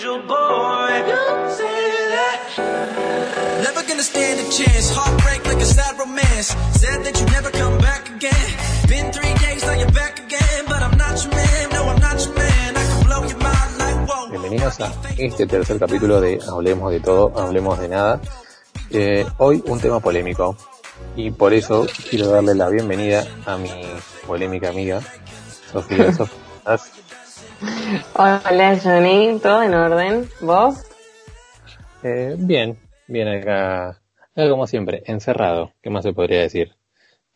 Angel boy, Never gonna stand a chance. Heartbreak like a sad romance. Said that you never come back again. Been three days, now you're back again. But I'm not your man, no, I'm not your man. I can blow your mind like whoa. Bienvenidos a este tercer capítulo de Hablemos de todo, Hablemos de nada. Eh, hoy un tema polémico y por eso quiero darle la bienvenida a mi polémica amiga, Sofía. Sofía, ¿estás? Hola Johnny, ¿todo en orden? ¿Vos? Eh, bien, bien acá, acá como siempre, encerrado, ¿qué más se podría decir?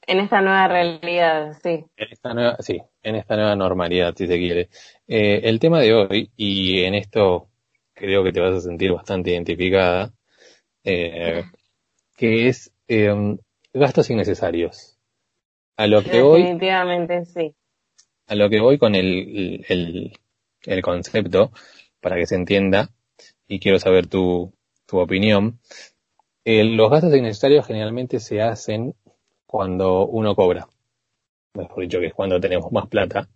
En esta nueva realidad, sí. En esta nueva, sí, en esta nueva normalidad, si se quiere. Eh, el tema de hoy, y en esto creo que te vas a sentir bastante identificada, eh, que es eh, gastos innecesarios. A lo que voy, Definitivamente sí. A lo que voy con el, el, el concepto, para que se entienda, y quiero saber tu, tu opinión. Eh, los gastos innecesarios generalmente se hacen cuando uno cobra. Mejor dicho, que es cuando tenemos más plata.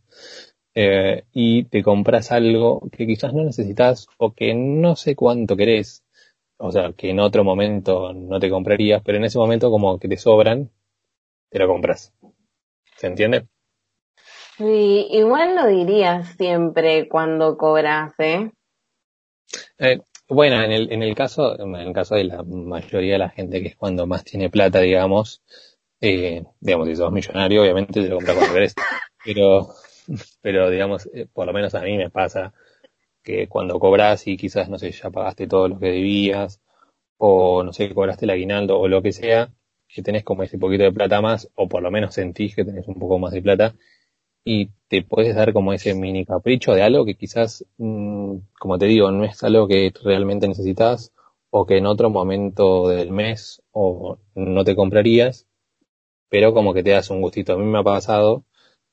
eh, y te compras algo que quizás no necesitas o que no sé cuánto querés. O sea, que en otro momento no te comprarías, pero en ese momento como que te sobran, te lo compras. ¿Se entiende? Sí, igual lo dirías siempre cuando cobras, ¿eh? Eh, bueno, en el, en el caso, en el caso de la mayoría de la gente que es cuando más tiene plata, digamos, eh, digamos, si sos millonario, obviamente te lo compras cuando querés. Pero, pero digamos, eh, por lo menos a mí me pasa que cuando cobras y quizás, no sé, ya pagaste todo lo que debías, o no sé, cobraste el aguinaldo o lo que sea, que tenés como ese poquito de plata más, o por lo menos sentís que tenés un poco más de plata, y te puedes dar como ese mini capricho de algo que quizás, mm, como te digo, no es algo que realmente necesitas o que en otro momento del mes o no te comprarías, pero como que te das un gustito. A mí me ha pasado,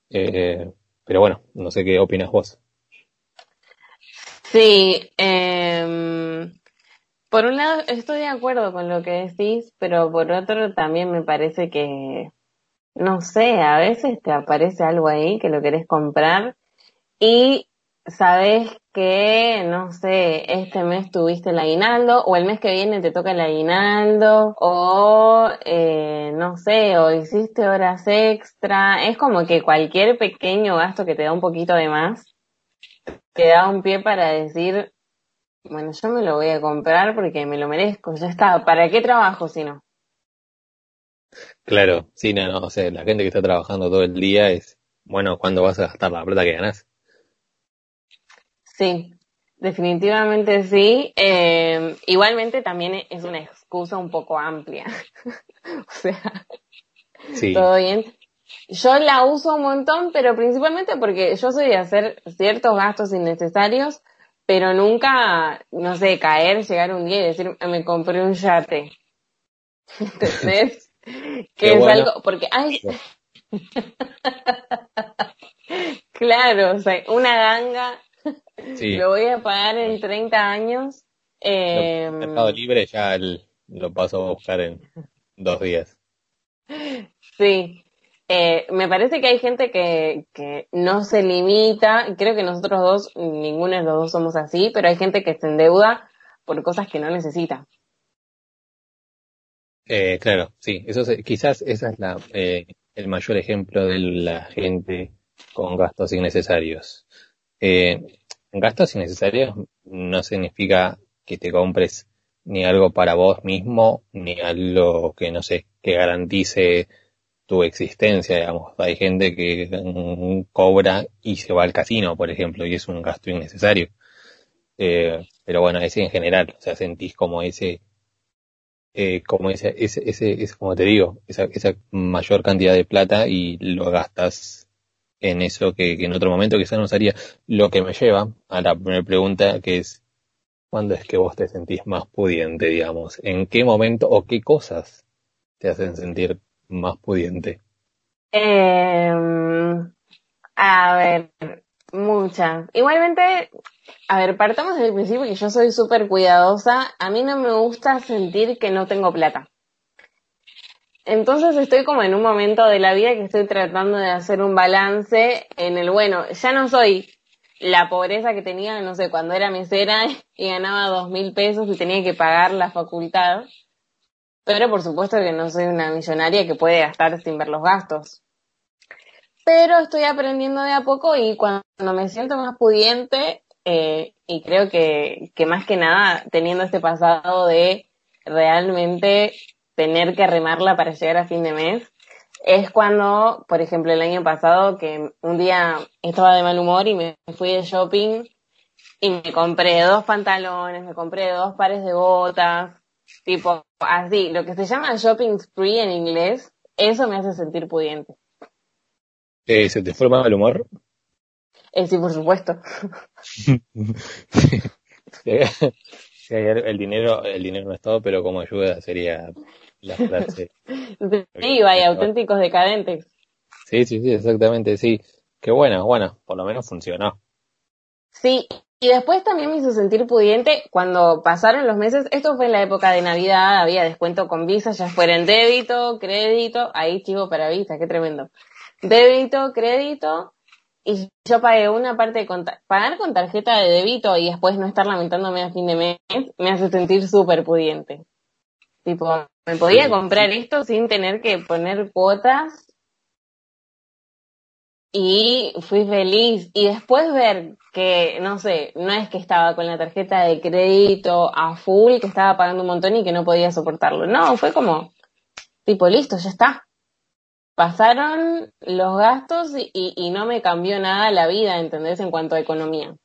eh, pero bueno, no sé qué opinas vos. Sí, em, por un lado estoy de acuerdo con lo que decís, pero por otro también me parece que, no sé, a veces te aparece algo ahí que lo querés comprar y sabes que, no sé, este mes tuviste el aguinaldo o el mes que viene te toca el aguinaldo o, eh, no sé, o hiciste horas extra. Es como que cualquier pequeño gasto que te da un poquito de más te da un pie para decir, bueno, yo me lo voy a comprar porque me lo merezco, ya está. ¿Para qué trabajo si no? Claro, sí, no, no, o sea, la gente que está trabajando todo el día es, bueno, ¿cuándo vas a gastar la plata que ganás? Sí, definitivamente sí. Eh, igualmente también es una excusa un poco amplia. o sea, Sí, todo bien. Yo la uso un montón, pero principalmente porque yo soy de hacer ciertos gastos innecesarios, pero nunca, no sé, caer, llegar un día y decir, me compré un yate. ¿Entendés? Que Qué es bueno. algo, porque, ay, claro, o sea, una ganga, sí. lo voy a pagar en 30 años. Eh, Mercado Libre ya el- lo paso a buscar en dos días. Sí, eh, me parece que hay gente que, que no se limita, creo que nosotros dos, ninguno de los dos somos así, pero hay gente que se endeuda por cosas que no necesita. Eh, claro, sí, eso es- quizás esa es la, eh, el mayor ejemplo de la gente con gastos innecesarios. Eh, gastos innecesarios no significa que te compres ni algo para vos mismo, ni algo que, no sé, que garantice tu existencia, digamos. Hay gente que mm, cobra y se va al casino, por ejemplo, y es un gasto innecesario. Eh, pero bueno, ese en general, o sea, sentís como ese eh, como ese, ese, ese, como te digo, esa, esa mayor cantidad de plata y lo gastas en eso que, que en otro momento quizás no usaría. Lo que me lleva a la primera pregunta que es, ¿cuándo es que vos te sentís más pudiente, digamos? ¿En qué momento o qué cosas te hacen sentir más pudiente? Eh, a ver, muchas. Igualmente, a ver, partamos del principio que yo soy súper cuidadosa. A mí no me gusta sentir que no tengo plata. Entonces estoy como en un momento de la vida que estoy tratando de hacer un balance en el, bueno, ya no soy la pobreza que tenía, no sé, cuando era mesera y ganaba dos mil pesos y tenía que pagar la facultad. Pero por supuesto que no soy una millonaria que puede gastar sin ver los gastos. Pero estoy aprendiendo de a poco y cuando me siento más pudiente, eh, y creo que, que más que nada teniendo este pasado de realmente tener que remarla para llegar a fin de mes, es cuando, por ejemplo, el año pasado que un día estaba de mal humor y me fui de shopping y me compré dos pantalones, me compré dos pares de botas, tipo así, lo que se llama shopping spree en inglés, eso me hace sentir pudiente. Eh, ¿Se te fue mal humor? Eh, sí, por supuesto. el dinero, el dinero no es todo, pero como ayuda sería la frase. sí, vaya, auténticos decadentes. Sí, sí, sí, exactamente, sí. Qué bueno, bueno, por lo menos funcionó. Sí, y después también me hizo sentir pudiente cuando pasaron los meses, esto fue en la época de Navidad, había descuento con Visa, ya fuera en débito, crédito, ahí chivo para Visa, qué tremendo. Débito, crédito, y yo pagué una parte de pagar con tarjeta de débito y después no estar lamentándome a fin de mes, me hace sentir súper pudiente. Tipo, me podía comprar esto sin tener que poner cuotas y fui feliz. Y después ver que, no sé, no es que estaba con la tarjeta de crédito a full, que estaba pagando un montón y que no podía soportarlo. No, fue como, tipo, listo, ya está. Pasaron los gastos y, y no me cambió nada la vida, ¿entendés? En cuanto a economía.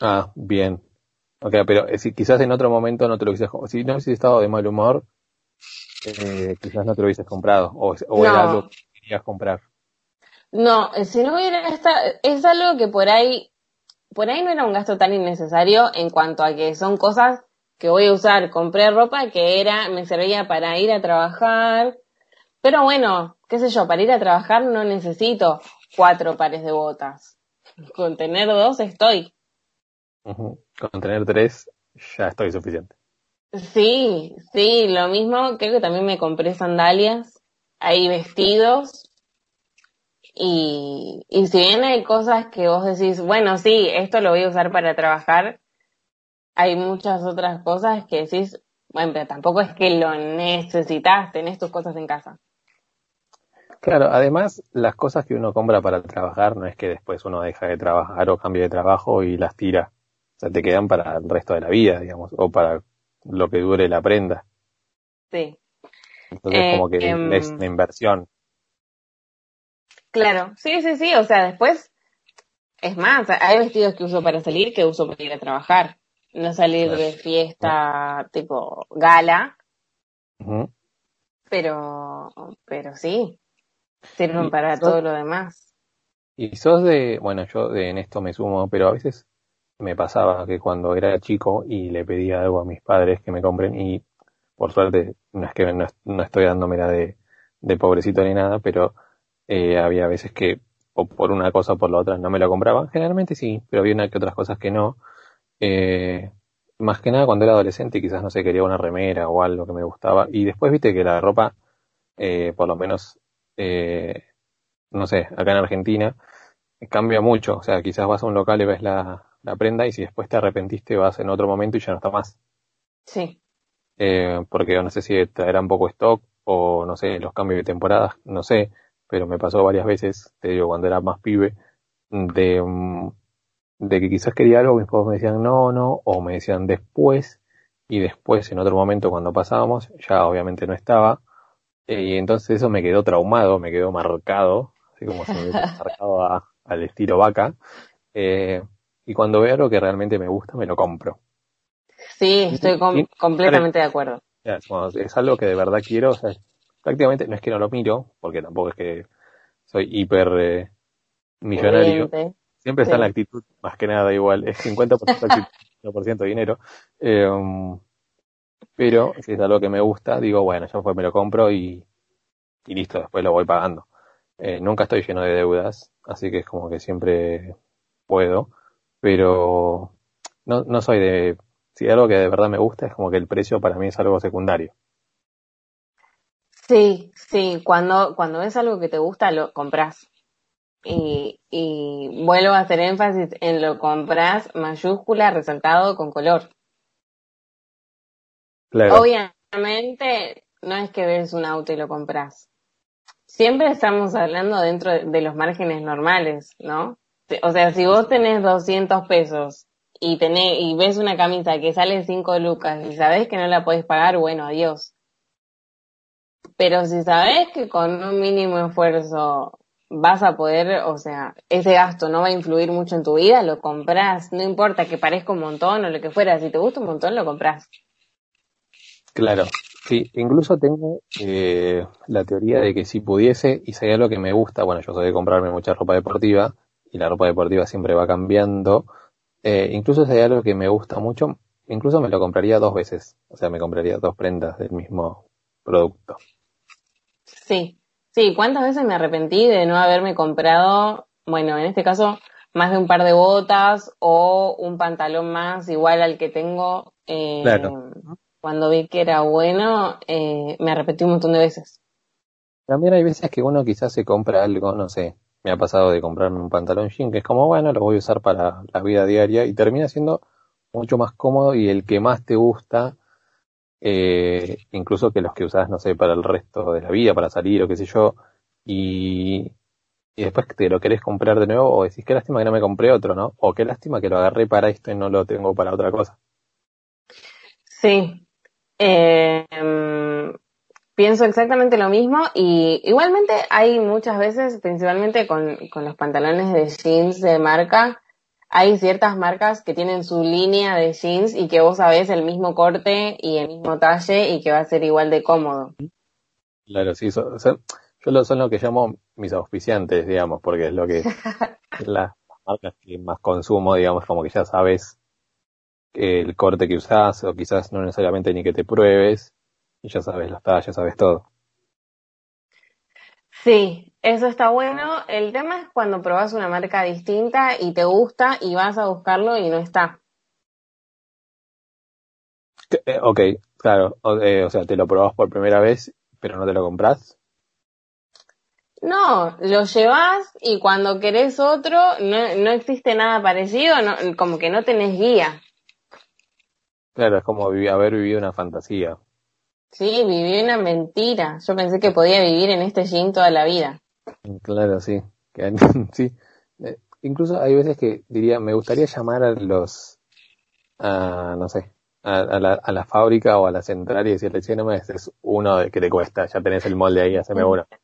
Ah, bien. Ok, pero eh, si quizás en otro momento no te lo hubieses si no hubieses estado de mal humor, eh, quizás no te lo hubieses comprado, o, era algo que querías comprar. No, eh, si no hubiera estado, es algo que por ahí, por ahí no era un gasto tan innecesario en cuanto a que son cosas que voy a usar. Compré ropa que era, me servía para ir a trabajar, pero bueno, qué sé yo, para ir a trabajar no necesito cuatro pares de botas. Con tener dos estoy. Con tener tres ya estoy suficiente. Sí, sí, lo mismo, creo que también me compré sandalias, hay vestidos y, y si bien hay cosas que vos decís, bueno, sí, esto lo voy a usar para trabajar, hay muchas otras cosas que decís, bueno, pero tampoco es que lo necesitas, tenés tus cosas en casa. Claro, además las cosas que uno compra para trabajar no es que después uno deja de trabajar o cambie de trabajo y las tira. O sea, te quedan para el resto de la vida, digamos, o para lo que dure la prenda. Sí. Entonces, como que em, es una inversión. Claro, sí, sí, sí. O sea, después, es más, hay vestidos que uso para salir que uso para ir a trabajar. No salir de fiesta tipo gala. Pero, pero sí, sirven para todo lo demás. Y sos de, bueno, yo de, en esto me sumo, pero a veces me pasaba que cuando era chico y le pedía algo a mis padres que me compren y por suerte no es que no, estoy dándome la de, de, pobrecito ni nada, pero eh, había veces que o por una cosa o por la otra no me lo compraban. Generalmente sí, pero había una que otras cosas que no. Eh, más que nada cuando era adolescente quizás no sé, quería una remera o algo que me gustaba. Y después viste que la ropa, eh, por lo menos, eh, no sé, acá en Argentina, cambia mucho. O sea, quizás vas a un local y ves la, la prenda y si después te arrepentiste vas en otro momento y ya no está más. Sí. Eh, porque no sé si traerán poco stock o no sé, los cambios de temporadas, no sé, pero me pasó varias veces, te digo, cuando era más pibe, de, mm, de que quizás quería algo, mis padres me decían no, no, o me decían después, y después en otro momento cuando pasábamos, ya obviamente no estaba, y entonces eso me quedó traumado, me quedó marcado, así como se me hubiera marcado al estilo vaca, eh, y cuando veo algo que realmente me gusta, me lo compro. Sí, estoy completamente de acuerdo. es algo que de verdad quiero, o sea, prácticamente no es que no lo miro, porque tampoco es que soy hiper eh, millonario. Siempre está en la actitud, más que nada igual, es 50% actitud, 50% dinero. Eh, pero si es algo que me gusta, digo, bueno, yo pues me lo compro y, y listo, después lo voy pagando. Eh, nunca estoy lleno de deudas, así que es como que siempre puedo pero no, no soy de, si algo que de verdad me gusta es como que el precio para mí es algo secundario. Sí, sí, cuando, cuando ves algo que te gusta, lo compras. Y, y vuelvo a hacer énfasis en lo compras mayúscula, resaltado con color. Obviamente, no es que ves un auto y lo compras. Siempre estamos hablando dentro de los márgenes normales, ¿no? O sea, si vos tenés 200 pesos y tenés, y ves una camisa que sale 5 lucas y sabés que no la podés pagar, bueno, adiós. Pero si sabés que con un mínimo esfuerzo vas a poder, o sea, ese gasto no va a influir mucho en tu vida, lo compras, no importa que parezca un montón o lo que fuera, si te gusta un montón, lo compras. Claro, sí, incluso tengo eh, la teoría de que si pudiese y si hay algo que me gusta, bueno, yo soy de comprarme mucha ropa deportiva y la ropa deportiva siempre va cambiando, eh, incluso si hay algo que me gusta mucho, incluso me lo compraría dos veces, o sea, me compraría dos prendas del mismo producto. Sí, sí, ¿cuántas veces me arrepentí de no haberme comprado, bueno, en este caso, más de un par de botas o un pantalón más igual al que tengo? Eh, Claro. Cuando vi que era bueno, eh, me arrepentí un montón de veces. También hay veces que uno quizás se compra algo, no sé, me ha pasado de comprarme un pantalón jean que es como, bueno, lo voy a usar para la vida diaria y termina siendo mucho más cómodo y el que más te gusta, eh, incluso que los que usás, no sé, para el resto de la vida, para salir o qué sé yo, y, y después te lo querés comprar de nuevo o decís, qué lástima que no me compré otro, ¿no? O qué lástima que lo agarré para esto y no lo tengo para otra cosa. Sí. Eh, pienso exactamente lo mismo y igualmente hay muchas veces, principalmente con, con los pantalones de jeans de marca, hay ciertas marcas que tienen su línea de jeans y que vos sabés el mismo corte y el mismo talle y que va a ser igual de cómodo. Claro, sí, yo lo, son lo que llamo mis auspiciantes, digamos, porque es lo que las marcas que más consumo, digamos, como que ya sabes el corte que usás, o quizás no necesariamente ni que te pruebes, y ya sabes las tallas, ya sabes todo. Sí, eso está bueno. El tema es cuando probás una marca distinta y te gusta y vas a buscarlo y no está. Eh, ok, claro, o, eh, o sea, te lo probás por primera vez, pero no te lo compras. No, lo llevas y cuando querés otro no, no existe nada parecido, no, como que no tenés guía. Claro, es como vivi- haber vivido una fantasía. Sí, viví una mentira. Yo pensé que podía vivir en este jean toda la vida. Claro, sí. Sí. Eh, incluso hay veces que diría, me gustaría llamar a los, a, no sé, a, a la, a la fábrica o a la central y decirle, che, no me es uno de que te cuesta, ya tenés el molde ahí, haceme uno.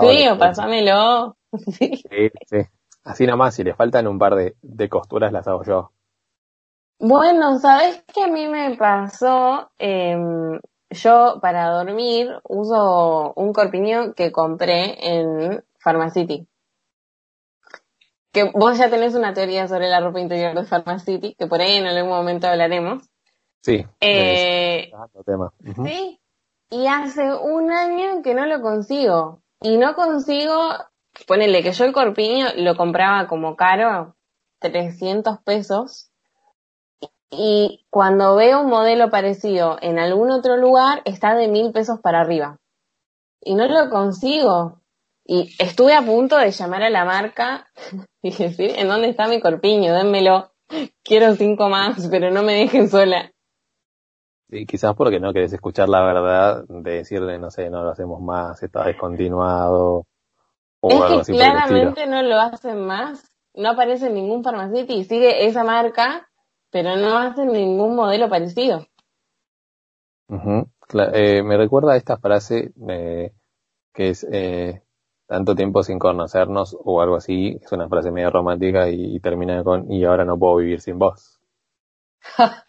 Sí, o pasámelo. Sí. Sí, sí. Así nomás, si le faltan un par de, de costuras, las hago yo. Bueno, ¿sabes qué a mí me pasó? Em, yo para dormir uso un corpiño que compré en Pharmacity. Que vos ya tenés una teoría sobre la ropa interior de Pharmacity, que por ahí en algún momento hablaremos. Sí. Eh, es tema. Sí, y hace un año que no lo consigo. Y no consigo, ponele que yo el corpiño lo compraba como caro, 300 pesos. Y cuando veo un modelo parecido en algún otro lugar, está de mil pesos para arriba. Y no lo consigo. Y estuve a punto de llamar a la marca y decir, ¿en dónde está mi corpiño? Dénmelo. Quiero cinco más, pero no me dejen sola. Y quizás porque no querés escuchar la verdad de decirle, no sé, no lo hacemos más, está descontinuado o algo Es así que estilo. claramente no lo hacen más. No aparece en ningún farmacéutico y sigue esa marca, pero no hacen ningún modelo parecido. Eh, me recuerda a esta frase eh, que es eh, tanto tiempo sin conocernos o algo así. Es una frase medio romántica y, y termina con y ahora no puedo vivir sin vos.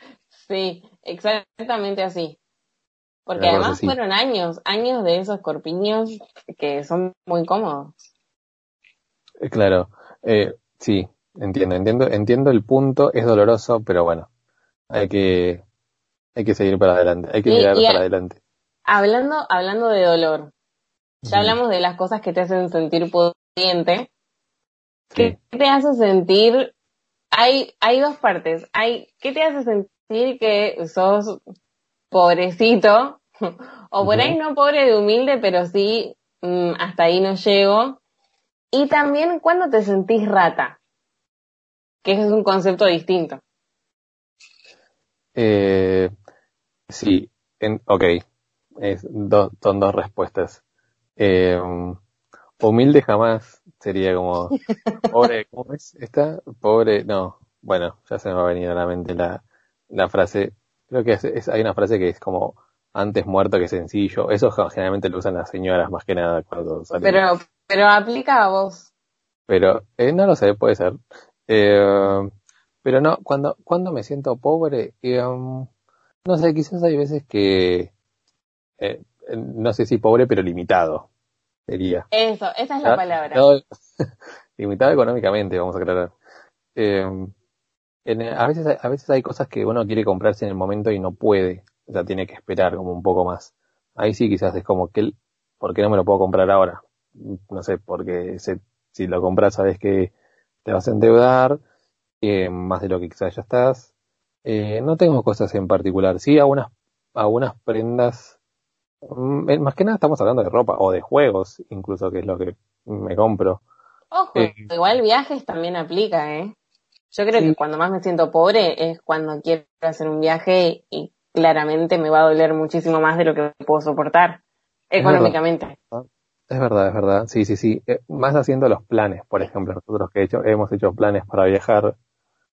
Sí, exactamente así. Porque Una además así. fueron años, años de esos corpiños que son muy cómodos. Eh, claro, eh, sí, entiendo, entiendo, entiendo el punto. Es doloroso, pero bueno, hay que hay que seguir para adelante, hay que Y- mirar y- para adelante. Hablando, hablando de dolor, ya hablamos de las cosas que te hacen sentir pudiente. Sí. ¿Qué te hace sentir? Hay, hay dos partes. Hay, ¿qué te hace sentir que sos pobrecito? O por ahí no pobre de humilde, pero sí, mm, hasta ahí no llego. Y también cuando te sentís rata, que es un concepto distinto. Eh, sí, en, ok, es do- son dos respuestas. Eh, humilde jamás sería como, pobre, ¿cómo es esta? Pobre, no, bueno, ya se me va a venir a la mente la, la frase, creo que es, es- hay una frase que es como, antes muerto que sencillo, eso generalmente lo usan las señoras más que nada cuando salen. Pero, pero aplica a vos. Pero eh, no lo sé, puede ser. Eh, pero no, cuando, cuando me siento pobre, eh, um, no sé, quizás hay veces que, eh, no sé si pobre, pero limitado sería. Eso, esa es la Ah, palabra. no, limitado económicamente, vamos a aclarar. En- a veces, hay- a veces hay cosas que uno quiere comprarse en el momento y no puede, o sea, tiene que esperar como un poco más. Ahí sí quizás es como que, ¿por qué no me lo puedo comprar ahora? No sé, porque se- si lo compras sabes que te vas a endeudar, eh, más de lo que quizás ya estás. Eh, no tengo cosas en particular, sí algunas, algunas prendas, mm, eh, más que nada estamos hablando de ropa o de juegos, incluso que es lo que me compro. Ojo, Eh, igual viajes también aplica, ¿eh? Yo creo Sí. que cuando más me siento pobre es cuando quiero hacer un viaje y claramente me va a doler muchísimo más de lo que puedo soportar económicamente. Es verdad, es verdad. Sí, sí, sí. Eh, más haciendo los planes, por ejemplo, nosotros que hecho, hemos hecho planes para viajar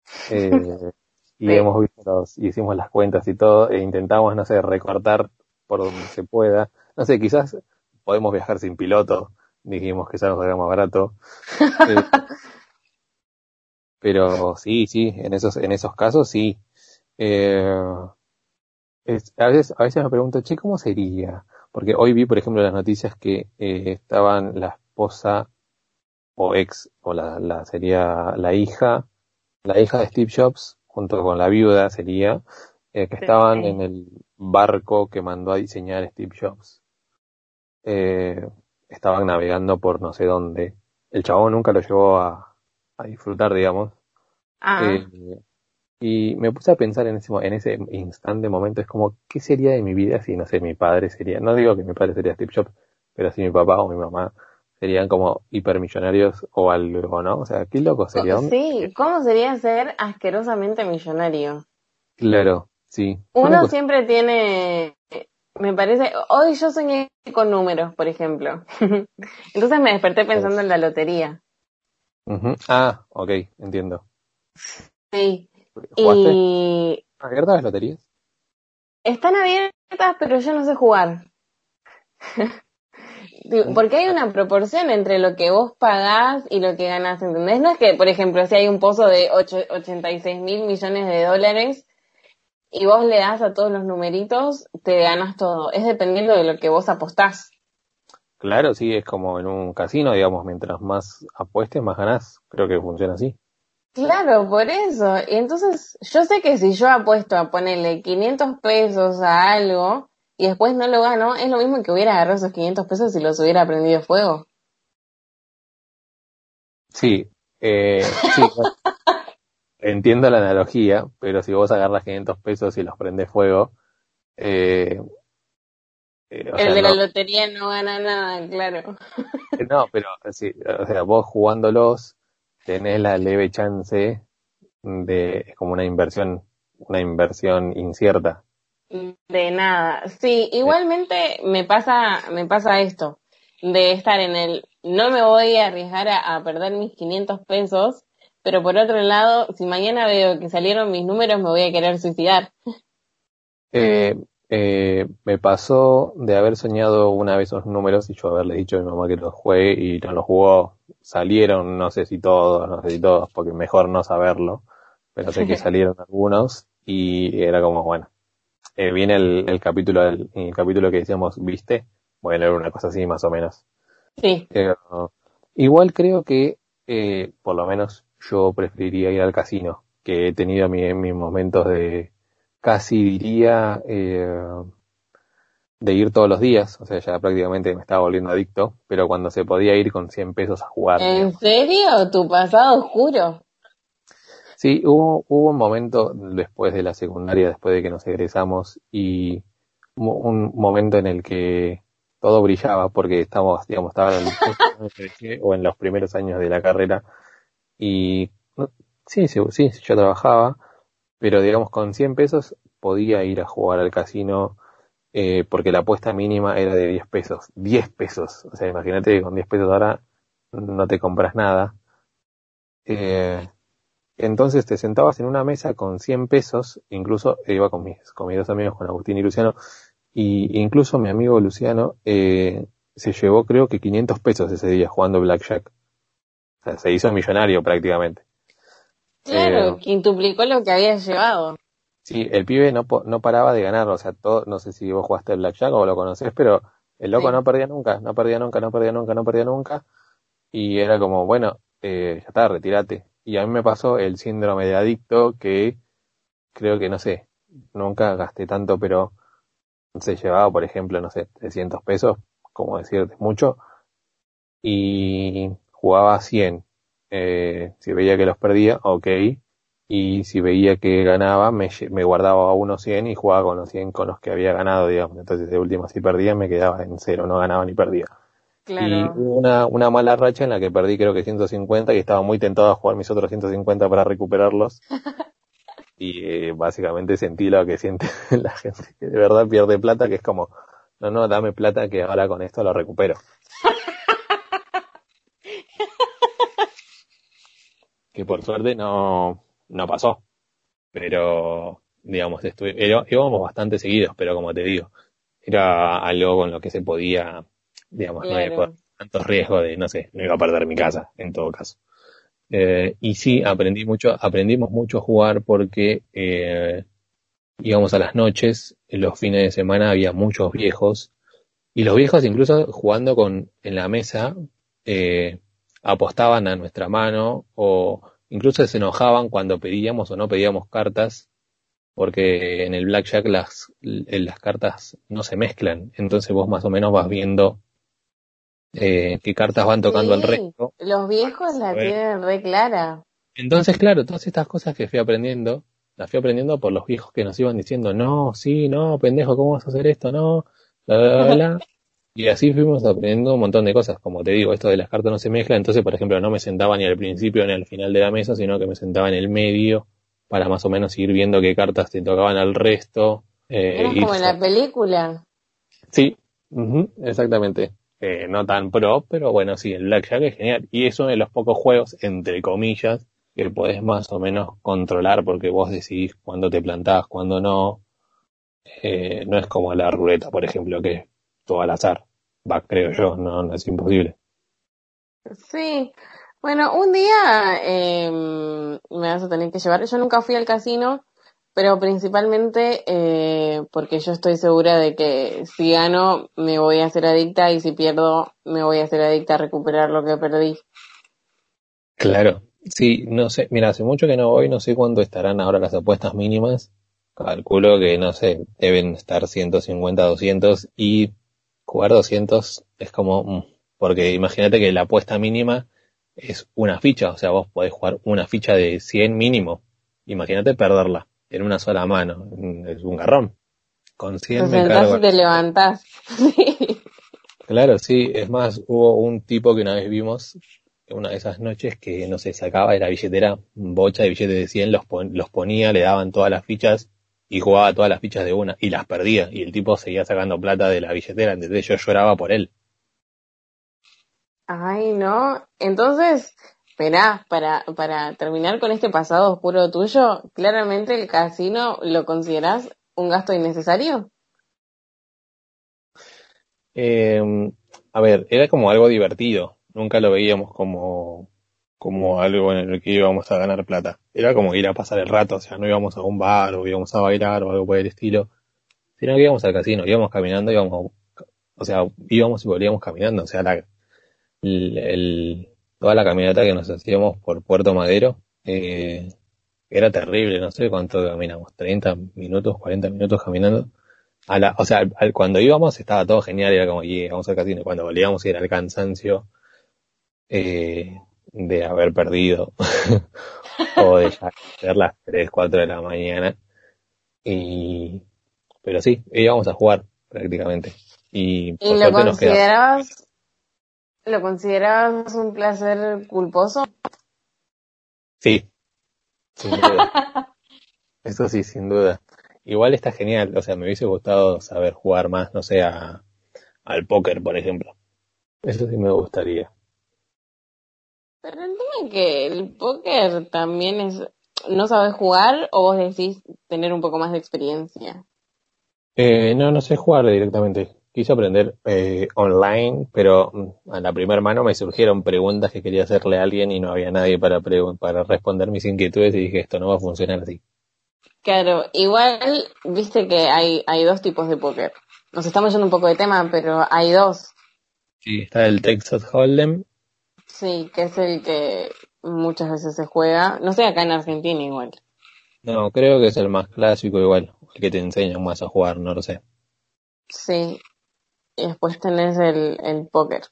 eh, y Sí. hemos visto los, y hicimos las cuentas y todo, e intentamos, no sé, recortar por donde se pueda. No sé, quizás podemos viajar sin piloto, dijimos que ya nos salga más barato. Eh, pero sí, sí, en esos, en esos casos sí. Es- a veces, a veces me pregunto, che, ¿cómo sería? Porque hoy vi, por ejemplo, las noticias que eh, estaban la esposa o ex, o la, la sería la hija, la hija de Steve Jobs, junto con la viuda sería, eh, que estaban en el barco que mandó a diseñar Steve Jobs. Eh, estaban navegando por no sé dónde. El chabón nunca lo llevó a, a disfrutar, digamos. Ah, Eh, y me puse a pensar en ese, en ese instante, momento, es como, ¿qué sería de mi vida si, no sé, mi padre sería, no digo que mi padre sería Steve Jobs, pero si mi papá o mi mamá serían como hipermillonarios o algo, ¿no? O sea, qué loco sería. ¿Dónde- sí, ¿cómo sería ser asquerosamente millonario? Claro, sí. Uno siempre tiene, me parece, hoy yo soñé con números, por ejemplo. Entonces me desperté pensando en la lotería. Ah, ok, entiendo. Sí. ¿Jugaste? Y ¿Abiertas las loterías? están abiertas, pero yo no sé jugar. Digo, Porque hay una proporción entre lo que vos pagás y lo que ganás, ¿entendés? No es que, por ejemplo, si hay un pozo de ocho- 86 mil millones de dólares y vos le das a todos los numeritos, te ganas todo. Es dependiendo de lo que vos apostás. Claro, sí, es como en un casino, digamos, mientras más apuestes, más ganás. Creo que funciona así. Claro, por eso. Y entonces, yo sé que si yo apuesto a ponerle 500 pesos a algo y después no lo gano, es lo mismo que hubiera agarrado esos 500 pesos y los hubiera prendido fuego. Sí, eh, sí, entiendo la analogía, pero si vos agarras 500 pesos y los prendes fuego, eh, eh, o El sea, de no, la lotería no gana nada, claro. no, pero sí, o sea, vos jugándolos tenés la leve chance de, es como una inversión, una inversión incierta. De nada. Sí, igualmente me pasa, me pasa esto, de estar en el, no me voy a arriesgar a, a perder mis 500 pesos, pero por otro lado, si mañana veo que salieron mis números, me voy a querer suicidar. Eh, eh, me pasó de haber soñado una vez unos números y yo haberle dicho a mi mamá que los juegue y no los jugó. Salieron, no sé si todos, no sé si todos, porque mejor no saberlo, pero sé que salieron algunos y era como, bueno, eh, viene el, el capítulo el capítulo que decíamos, ¿viste? Voy a leer una cosa así más o menos. Sí, Eh, igual creo que, eh, por lo menos yo preferiría ir al casino, que he tenido mi- mis momentos de, casi diría, eh, de ir todos los días, o sea, ya prácticamente me estaba volviendo adicto, pero cuando se podía ir con 100 pesos a jugar. ¿en digamos. serio? ¿Tu pasado oscuro? Sí, hubo, hubo un momento después de la secundaria, después de que nos egresamos y un momento en el que todo brillaba porque estábamos, digamos, estaba en el, o en los primeros años de la carrera y sí, sí, sí, yo trabajaba, pero digamos con 100 pesos podía ir a jugar al casino eh, porque la apuesta mínima era de 10 pesos. 10 pesos. O sea, imagínate que con 10 pesos ahora no te compras nada. Eh, entonces te sentabas en una mesa con 100 pesos, incluso iba con mis, con mis dos amigos, con Agustín y Luciano, y incluso mi amigo Luciano eh, se llevó creo que 500 pesos ese día jugando Blackjack. O sea, se hizo millonario prácticamente. Claro, eh, quintuplicó lo que había llevado. Sí, el pibe no, no paraba de ganar, o sea, todo, no sé si vos jugaste Blackjack o lo conocés, pero el loco no perdía nunca, no perdía nunca, no perdía nunca, no perdía nunca. Y era como, bueno, eh, ya está, retírate. Y a mí me pasó el síndrome de adicto que creo que, no sé, nunca gasté tanto, pero se llevaba, por ejemplo, no sé, 300 pesos, como decirte, mucho, y jugaba 100. Eh, si veía que los perdía, ok, y si veía que ganaba, me, me guardaba a unos 100 y jugaba con los 100 con los que había ganado, digamos. Entonces, de última, si perdía, me quedaba en cero, no ganaba ni perdía. Y hubo una, una mala racha en la que perdí creo que 150 y estaba muy tentado a jugar mis otros 150 para recuperarlos. y eh, básicamente sentí lo que siente la gente, que de verdad pierde plata, que es como, no, no, dame plata que ahora con esto lo recupero. que por suerte no, no pasó. Pero, digamos, íbamos bastante seguidos, pero como te digo, era algo con lo que se podía, digamos, no había tanto riesgo de, no sé, no iba a perder mi casa, en todo caso. Eh, y sí, aprendí mucho, aprendimos mucho a jugar porque eh, íbamos a las noches, en los fines de semana había muchos viejos, y los viejos incluso jugando con, en la mesa, eh, apostaban a nuestra mano o Incluso se enojaban cuando pedíamos o no pedíamos cartas, porque en el blackjack las, las cartas no se mezclan. Entonces vos más o menos vas viendo eh, qué cartas van tocando al resto. Los viejos la tienen re clara. Entonces, claro, todas estas cosas que fui aprendiendo, las fui aprendiendo por los viejos que nos iban diciendo, no, sí, no, pendejo, ¿cómo vas a hacer esto? No, bla, bla, bla. Y así fuimos aprendiendo un montón de cosas. Como te digo, esto de las cartas no se mezcla. Entonces, por ejemplo, no me sentaba ni al principio ni al final de la mesa, sino que me sentaba en el medio para más o menos ir viendo qué cartas te tocaban al resto. Eh, como en la película. Sí, exactamente. Eh, no tan pro, pero bueno, sí, el Blackjack es genial. Y es uno de los pocos juegos, entre comillas, que podés más o menos controlar porque vos decidís cuándo te plantás, cuándo no. Eh, no es como la ruleta, por ejemplo, que todo al azar. Va, creo yo, no, no es imposible. Sí, bueno, un día eh, me vas a tener que llevar. Yo nunca fui al casino, pero principalmente eh, porque yo estoy segura de que si gano me voy a hacer adicta y si pierdo me voy a hacer adicta a recuperar lo que perdí. Claro, sí, no sé, mira, hace mucho que no voy, no sé cuándo estarán ahora las apuestas mínimas. Calculo que, no sé, deben estar 150, 200 y jugar 200 es como, mm, porque imagínate que la apuesta mínima es una ficha, o sea, vos podés jugar una ficha de 100 mínimo. Imagínate perderla en una sola mano, mm, es un garrón. Con 100 me cargo. te levantás. claro, sí, es más, hubo un tipo que una vez vimos una de esas noches que no se sacaba de la billetera bocha de billetes de 100, los, los ponía, le daban todas las fichas y jugaba todas las fichas de una y las perdía y el tipo seguía sacando plata de la billetera, entonces yo lloraba por él. Ay, no. Entonces, esperá, para, para terminar con este pasado oscuro tuyo, claramente el casino lo considerás un gasto innecesario. Eh, a ver, era como algo divertido. Nunca lo veíamos como como algo en el que íbamos a ganar plata. Era como ir a pasar el rato, o sea, no íbamos a un bar o íbamos a bailar o algo por el estilo, sino que íbamos al casino, íbamos caminando, íbamos, o sea, íbamos y volvíamos caminando, o sea, la, el, toda la caminata que nos hacíamos por Puerto Madero, eh, era terrible, no sé cuánto caminamos, 30 minutos, 40 minutos caminando. O sea, cuando íbamos estaba todo genial, era como, y vamos al casino, cuando volvíamos era el cansancio, eh, de haber perdido o de ya ser las 3, 4 de la mañana. Y, pero sí, íbamos a jugar prácticamente. Y, ¿Y lo considerabas, lo considerabas un placer culposo? Sí, sin duda. Eso sí, sin duda. Igual está genial, o sea, me hubiese gustado saber jugar más, no sé, a- al póker, por ejemplo. Eso sí me gustaría. Pero el tema es que el póker también es, ¿no sabes jugar o vos decís tener un poco más de experiencia? Eh, no, no sé jugar directamente. Quise aprender eh, online, pero mm, a la primera mano me surgieron preguntas que quería hacerle a alguien y no había nadie para, para responder mis inquietudes y dije, esto no va a funcionar así. Claro, igual, viste que hay, hay dos tipos de póker. Nos estamos yendo un poco de tema, pero hay dos. Sí, está el Texas Hold'em. Sí, que es el que muchas veces se juega. No sé, acá en Argentina igual. No, creo que es el más clásico igual, el que te enseñan más a jugar, no lo sé. Sí. Y después tenés el, el póker.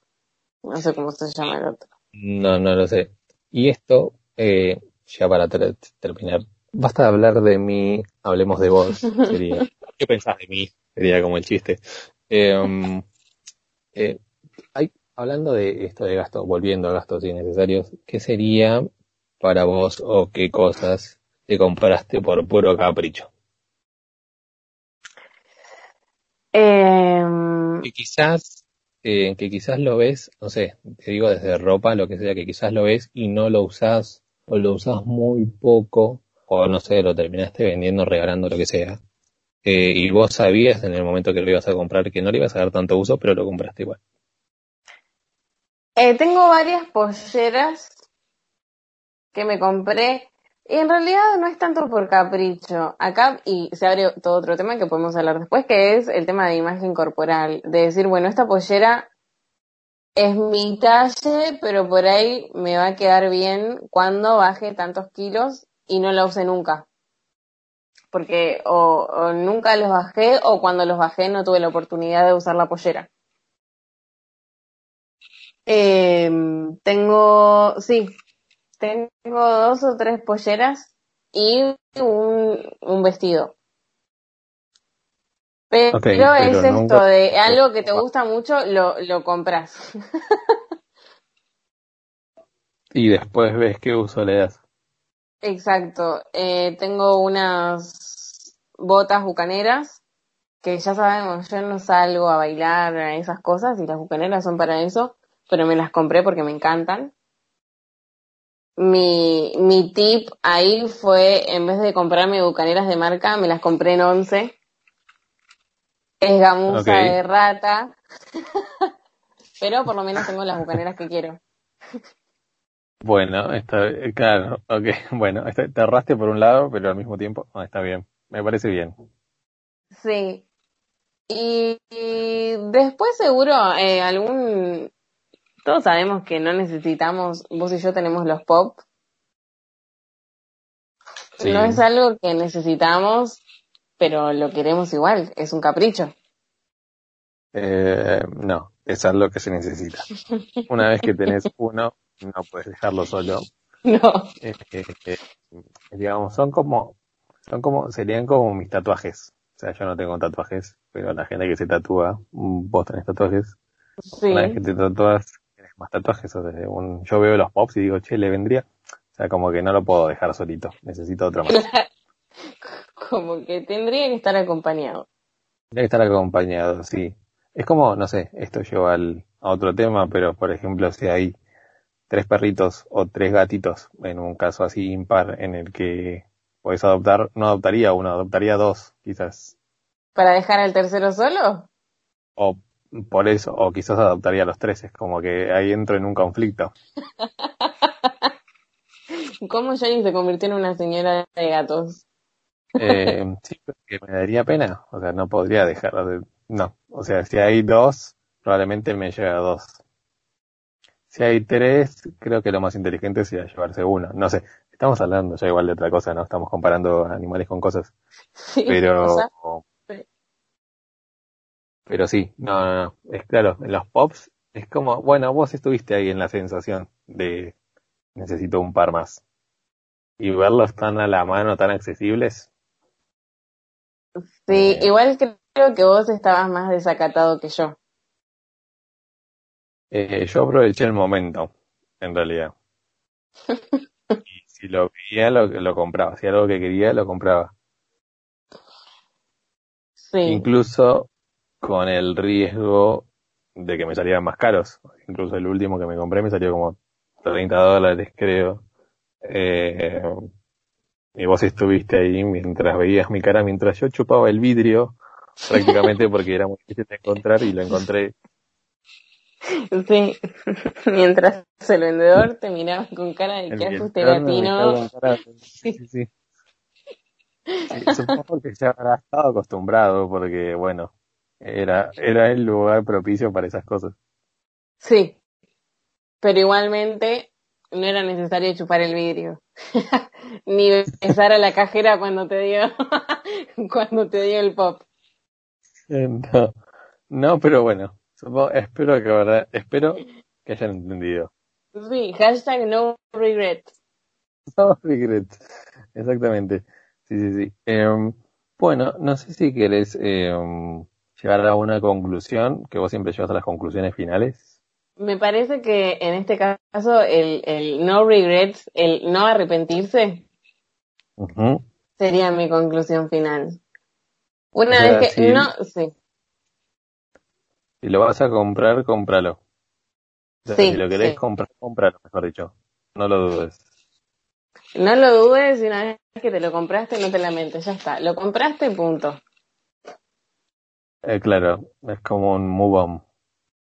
No sé cómo se llama el otro. No, no lo sé. Y esto, eh, ya para ter- terminar, basta de hablar de mí, hablemos de vos. Sería, ¿qué pensás de mí? Sería como el chiste. Eh, um, eh, hablando de esto de gastos, volviendo a gastos innecesarios, ¿qué sería para vos o qué cosas te compraste por puro capricho? Eh, Que quizás, eh, que quizás lo ves, no sé, te digo desde ropa, lo que sea, que quizás lo ves y no lo usás, o lo usás muy poco, o no sé, lo terminaste vendiendo, regalando, lo que sea. Eh, y vos sabías en el momento que lo ibas a comprar que no le ibas a dar tanto uso, pero lo compraste igual. Eh, tengo varias polleras que me compré. Y en realidad no es tanto por capricho. Acá, y se abre todo otro tema que podemos hablar después, que es el tema de imagen corporal. De decir, bueno, esta pollera es mi talle, pero por ahí me va a quedar bien cuando baje tantos kilos y no la use nunca. Porque o, o nunca los bajé o cuando los bajé no tuve la oportunidad de usar la pollera. Eh, tengo, sí, tengo dos o tres polleras y un, un vestido. Pero, es esto de algo que te gusta mucho, lo, lo compras. Y después ves qué uso le das. Exacto. Eh, tengo unas botas bucaneras que ya sabemos, yo no salgo a bailar a esas cosas y las bucaneras son para eso, pero me las compré porque me encantan. Mi, mi tip ahí fue, en vez de comprarme bucaneras de marca, me las compré en once. Es gamuza de rata. pero por lo menos tengo las bucaneras que quiero. Bueno, está, claro, ok, bueno, está- te ahorraste por un lado, pero al mismo tiempo, no, está bien, me parece bien. Sí. Y, y después seguro eh, algún... Todos sabemos que no necesitamos, vos y yo tenemos los pop. Sí. No es algo que necesitamos, pero lo queremos igual, es un capricho. Eh, no, es algo que se necesita. Una vez que tenés uno, no puedes dejarlo solo. No. Eh, eh, eh, digamos, son como, son como, serían como mis tatuajes. O sea, yo no tengo tatuajes, pero la gente que se tatúa, vos tenés tatuajes. Sí. Una vez que te tienes más tatuajes. O sea, un, yo veo los pops y digo, che, le vendría. O sea, como que no lo puedo dejar solito. Necesito otro más. Como que tendría que estar acompañado. Tiene que estar acompañado, sí. Es como, no sé, esto lleva al, a otro tema, pero por ejemplo, si hay tres perritos o tres gatitos, en un caso así impar, en el que puedes adoptar, no adoptaría uno, adoptaría dos, quizás. ¿Para dejar al tercero solo? O por eso, o quizás adoptaría los tres, es como que ahí entro en un conflicto. ¿Cómo Jenny se convirtió en una señora de gatos? Eh, sí, porque me daría pena, o sea, no podría dejar de, no, o sea, si hay dos, probablemente me lleve a dos. Si hay tres, creo que lo más inteligente sería llevarse uno. No sé, estamos hablando ya igual de otra cosa, ¿no? Estamos comparando animales con cosas. Sí, Pero, o sea, sí. Pero sí, no, no, no. Es claro, en los pops es como, bueno, vos estuviste ahí en la sensación de necesito un par más. Y verlos tan a la mano, tan accesibles, Sí, Eh. igual creo que vos estabas más desacatado que yo. Eh, yo aproveché el momento, en realidad. Y si lo veía, lo, lo compraba. Si era algo que quería, lo compraba. Sí, Incluso con el riesgo de que me salieran más caros. Incluso el último que me compré me salió como 30 dólares, creo. Eh, y vos estuviste ahí mientras veías mi cara, mientras yo chupaba el vidrio, prácticamente porque era muy difícil de encontrar y lo encontré. sí. Mientras el vendedor te miraba con cara de que me latino. sí. Sí, supongo que ya habrá estado acostumbrado porque, bueno, era, era el lugar propicio para esas cosas. Sí. Pero igualmente no era necesario chupar el vidrio. Ni besar a la cajera cuando te dio, cuando te dio el pop. Eh, No, no, pero bueno, supongo- espero que verdad, espero que hayan entendido. Sí, hashtag no regrets. No regret. Exactamente. Sí, sí, sí. Em, bueno, no sé si querés em, llegar a una conclusión, que vos siempre llevas a las conclusiones finales. Me parece que en este caso el, el no regrets, el no arrepentirse, sería mi conclusión final. Una vez que sí. no, sí, Si lo vas a comprar, cómpralo. O sea, Sí, si lo querés sí. comprar, cómpralo, mejor dicho. No lo dudes. no lo dudes y una vez que te lo compraste no te lamentes, ya está. Lo compraste, punto. Eh, claro, es como un move on.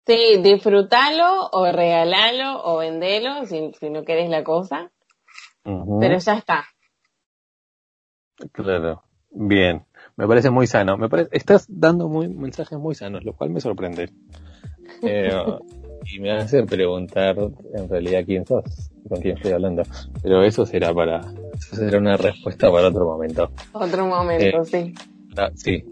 Sí, disfrútalo o regalalo o vendelo si, si no querés la cosa, pero ya está. Claro. Bien. Me parece muy sano. Me parece, estás dando muy, mensajes muy sanos, lo cual me sorprende. Eh, y me hace preguntar en realidad quién sos, con quién estoy hablando. Pero eso será para, eso será una respuesta para otro momento. Otro momento, sí. Ah, sí.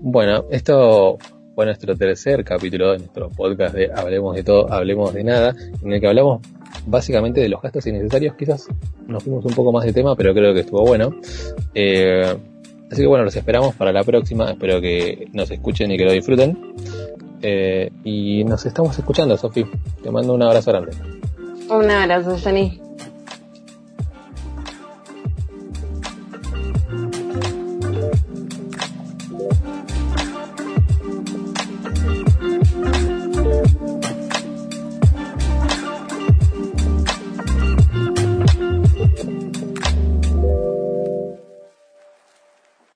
Bueno, esto fue nuestro tercer capítulo de nuestro podcast de Hablemos de todo, Hablemos de nada, en el que hablamos básicamente de los gastos innecesarios. Quizás nos fuimos un poco más de tema, pero creo que estuvo bueno. Eh, así que bueno, los esperamos para la próxima. Espero que nos escuchen y que lo disfruten. Eh, y nos estamos escuchando, Sofi. Te mando un abrazo grande. Un abrazo, Jenny.